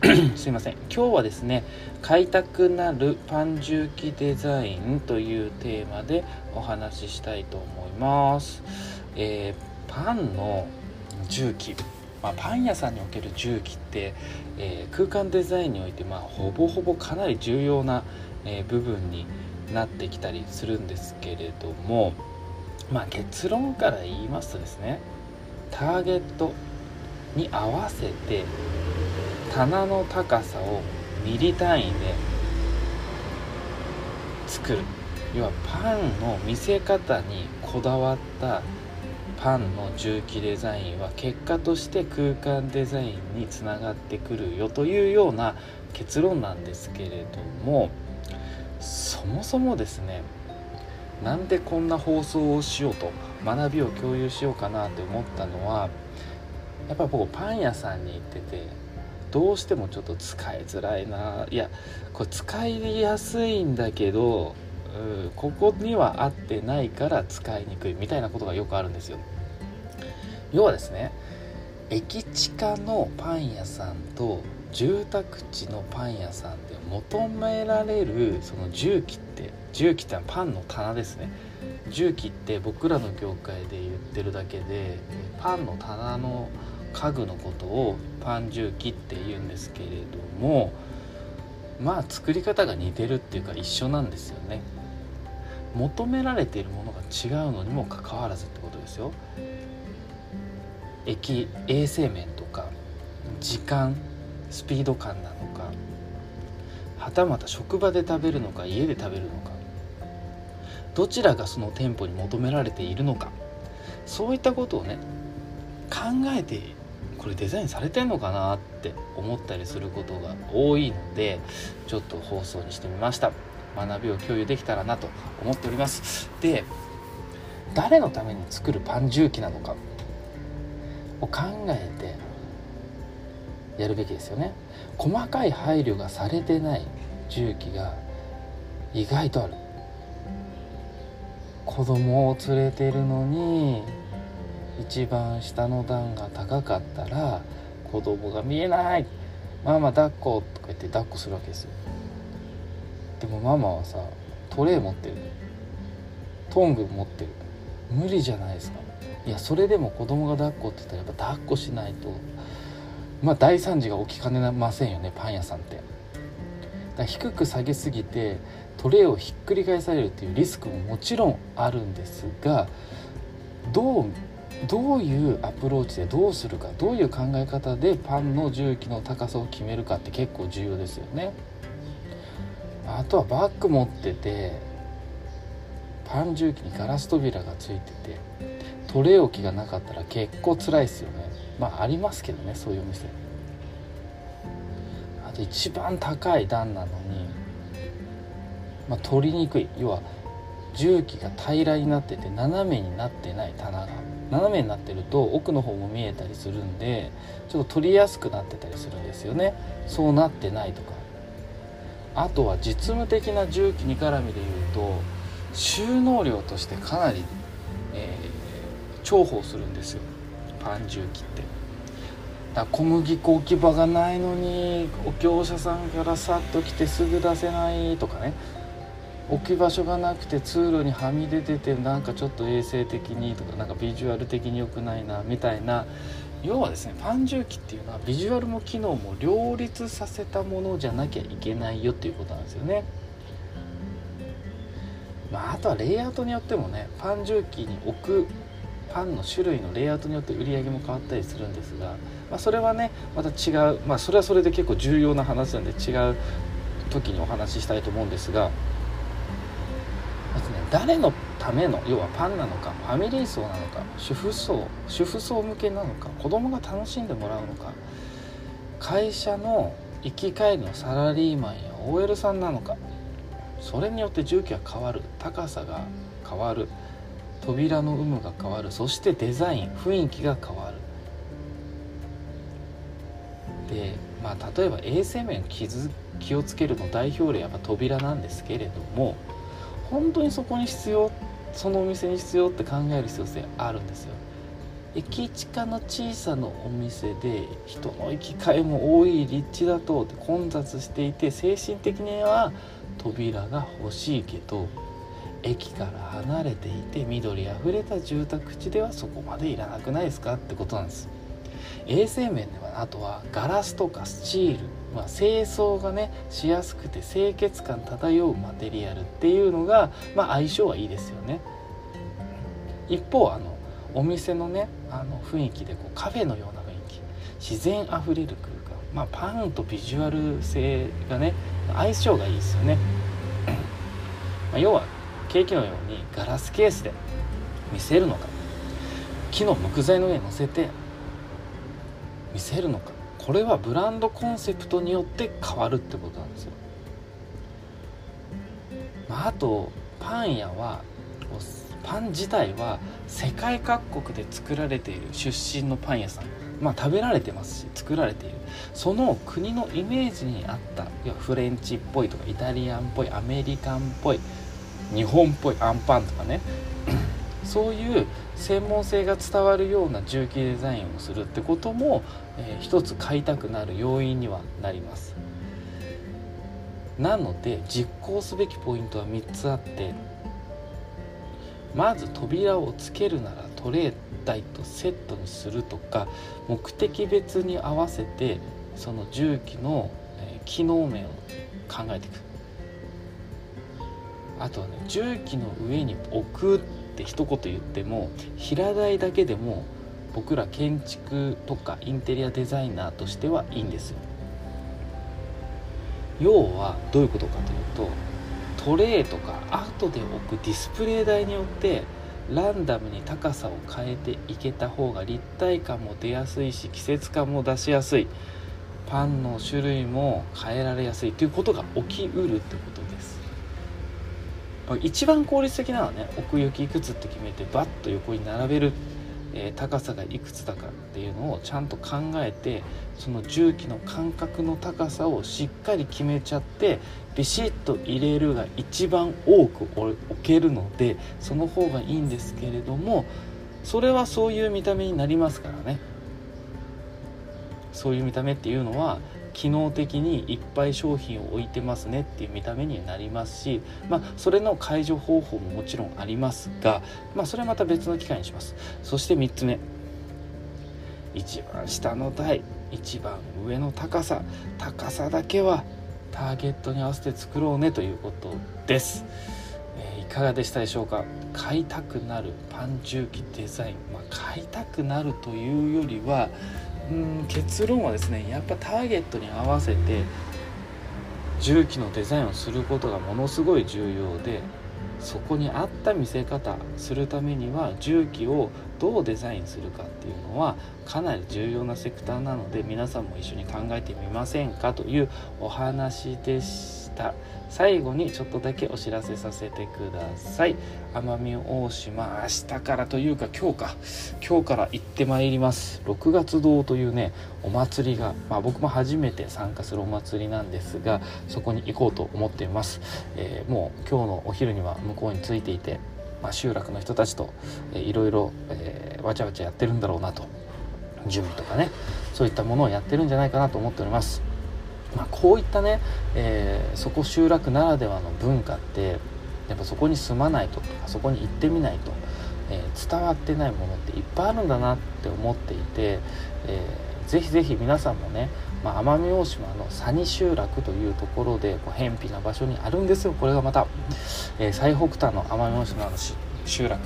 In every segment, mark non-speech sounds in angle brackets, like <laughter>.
<clears throat> すいません。今日はですね買いたくなるパン重機デザインというテーマでお話ししたいと思います、えー、パンの重機まあ、パン屋さんにおける重機って、えー、空間デザインにおいて、まあ、ほぼほぼかなり重要な、えー、部分になってきたりするんですけれども、まあ、結論から言いますとですねターゲットに合わせて棚の高さをミリ単位で作る。要はパンの見せ方にこだわったパンの重機デザインは結果として空間デザインにつながってくるよというような結論なんですけれどもそもそもですねなんでこんな放送をしようと学びを共有しようかなって思ったのはやっぱ僕パン屋さんに行っててどうしてもちょっと使いづらいな。いやこれ使いやすいんだけどうここには合ってないから使いにくいみたいなことがよくあるんですよ。要はですね駅地下のパン屋さんと住宅地のパン屋さんで求められるその重機って重機ってのはパンの棚ですね。重機って僕らの業界で言ってるだけでパンの棚の家具のことをパン重機って言うんですけれどもまあ作り方が似てるっていうか一緒なんですよね。求められているものが違うのにもかかわらずってことですよ。駅衛生面とか時間スピード感なのかはたまた職場で食べるのか家で食べるのかどちらがその店舗に求められているのかそういったことをね考えてこれデザインされてんのかなって思ったりすることが多いのでちょっと放送にしてみました。学びを共有できたらなと思っております。で誰のために作るパン重機なのかを考えてやるべきですよね。細かい配慮がされてない重機が意外とある。子供を連れてるのに一番下の段が高かったら子供が見えない。ママ抱っことか言って抱っこするわけですよ。でもママはさトレー持ってる。トング持ってる。無理じゃないですか。いやそれでも子供が抱っこって言ったらやっぱ抱っこしないと。まあ大惨事が起きかねませんよねパン屋さんって。だ低く下げすぎてトレーをひっくり返されるっていうリスクももちろんあるんですがどうどういうアプローチでどうするかどういう考え方でパンの重機の高さを決めるかって結構重要ですよね。あとはバッグ持っててパン重機にガラス扉がついててトレー置きがなかったら結構辛いですよね。まあありますけどねそういうお店。あと一番高い段なのに、まあ、取りにくい。要は重機が平らになってて斜めになってない棚が斜めになってると奥の方も見えたりするんでちょっと取りやすくなってたりするんですよね。そうなってないとか。あとは実務的な重機に絡みで言うと収納量としてかなり、えー、重宝するんですよ。パン重機って。だ小麦粉置き場がないのにお業者さんからさっと来てすぐ出せないとかね。置き場所がなくて通路にはみ出ててなんかちょっと衛生的にとかなんかビジュアル的に良くないなみたいな要はですねパン重機っていうのはビジュアルも機能も両立させたものじゃなきゃいけないよっていうことなんですよね。まあ、あとはレイアウトによってもねパン重機に置くパンの種類のレイアウトによって売り上げも変わったりするんですが、まあ、それはねまた違う、まあ、それはそれで結構重要な話なんで違う時にお話ししたいと思うんですが誰のための要はパンなのかファミリー層なのか主婦層主婦層向けなのか子供が楽しんでもらうのか会社の行き帰りのサラリーマンや OL さんなのかそれによって重機は変わる。高さが変わる。扉の有無が変わる。そしてデザイン雰囲気が変わる。でまあ例えば衛生面気気をつけるの代表例は扉なんですけれども本当にそこに必要そのお店に必要って考える必要性あるんですよ。駅近の小さなお店で人の行き交いも多い立地だと混雑していて精神的には扉が欲しいけど駅から離れていて緑あふれた住宅地ではそこまでいらなくないですか？ってことなんです。衛生面ではあとはガラスとかスチール、まあ、清掃がねしやすくて清潔感漂うマテリアルっていうのが、まあ、相性はいいですよね。一方あのお店のねあの雰囲気でこうカフェのような雰囲気自然あふれる空間まあパンとビジュアル性がね相性がいいですよね。まあ要はケーキのようにガラスケースで見せるのか木の木材の上に乗せて見せるのか。これはブランドコンセプトによって変わるってことなんですよ。まあ、あとパン屋はパン自体は世界各国で作られている出身のパン屋さん。まあ食べられてますし作られている。その国のイメージに合ったいやフレンチっぽいとかイタリアンっぽいアメリカンっぽい日本っぽいアンパンとかね。そういう専門性が伝わるような重機デザインをするってことも、えー、一つ買いたくなる要因にはなります。なので実行すべきポイントは3つあってまず扉をつけるならトレー台とセットにするとか目的別に合わせてその重機の、機能面を考えていく。あとはね重機の上に置くって一言言っても平台だけでも僕ら建築とかインテリアデザイナーとしてはいいんですよ。要はどういうことかというとトレーとか後で置くディスプレイ台によってランダムに高さを変えていけた方が立体感も出やすいし季節感も出しやすい。パンの種類も変えられやすいということが起きうるってことです。一番効率的なのはね奥行きいくつって決めてバッと横に並べる、えー、高さがいくつだかっていうのをちゃんと考えてその重機の間隔の高さをしっかり決めちゃってビシッと入れるが一番多く置けるのでその方がいいんですけれどもそれはそういう見た目になりますからね。そういう見た目っていうのは機能的にいっぱい商品を置いてますねっていう見た目になりますし、まあ、それの解除方法ももちろんありますが、まあ、それはまた別の機会にします。そして3つ目。一番下の台。一番上の高さ。高さだけはターゲットに合わせて作ろうねということです、えー、いかがでしたでしょうか？買いたくなるパン重機デザイン、まあ、買いたくなるというよりはうん結論はですねやっぱターゲットに合わせて重機のデザインをすることがものすごい重要でそこに合った見せ方するためには重機をどうデザインするかっていうのはかなり重要なセクターなので皆さんも一緒に考えてみませんかというお話でした。最後にちょっとだけお知らせさせてください。奄美大島明日からというか今日か。今日から行ってまいります。6月堂というねお祭りが、まあ、僕も初めて参加するお祭りなんですがそこに行こうと思っています、えー、もう今日のお昼には向こうに着いていてまあ、集落の人たちと、いろいろ、わちゃわちゃやってるんだろうなと。準備とかねそういったものをやってるんじゃないかなと思っております。まあ、こういったね、えー、そこ集落ならではの文化ってやっぱそこに住まないととかそこに行ってみないと、えー、伝わってないものっていっぱいあるんだなって思っていて、えー、ぜひぜひ皆さんもね、まあ、奄美大島の佐仁集落というところでこう偏僻な場所にあるんですよ。これがまた、え、最北端の奄美大島の集落、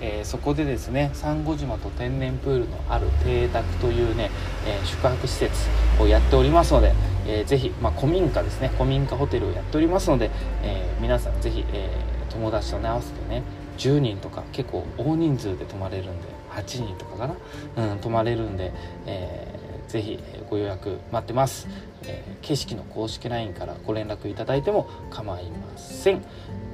えー、そこでですね珊瑚島と天然プールのある邸宅というね、えー、宿泊施設をやっておりますので、えー、ぜひ、まあ、古民家ですね。古民家ホテルをやっておりますので、えー、皆さんぜひ、えー、友達とね合わせてね10人とか結構大人数で泊まれるんで8人とかかな、うん、泊まれるんで、えー、ぜひご予約待ってます、えー、景色の公式 LINE からご連絡いただいても構いません。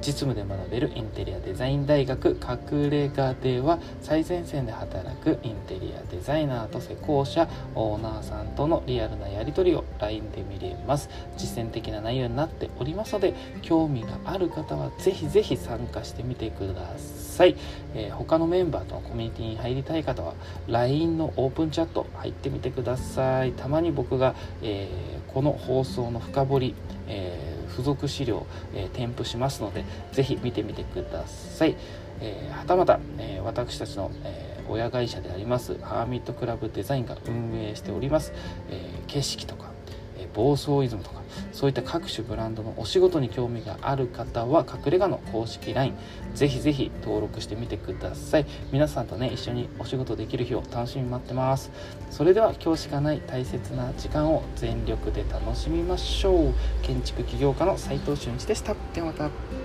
実務で学べるインテリアデザイン大学隠れ家では最前線で働くインテリアデザイナーと施工者オーナーさんとのリアルなやり取りを LINE で見れます。実践的な内容になっておりますので興味がある方はぜひぜひ参加してみてください、えー、他のメンバーとのコミュニティに入りたい方は LINE のオープンチャット入ってみてください。たまに僕が、えー、この放送の深掘り、えー付属資料、えー、添付しますので、ぜひ見てみてください。えー、はたまた、えー、私たちの、えー、親会社でありますハーミットクラブデザインが運営しております、え景色とか、え暴走イズムとかそういった各種ブランドのお仕事に興味がある方は隠れ家の公式 LINE ぜひぜひ登録してみてください。皆さんとね一緒にお仕事できる日を楽しみに待ってます。それでは今日しかない大切な時間を全力で楽しみましょう。建築起業家の斉藤俊一でした。ではまた。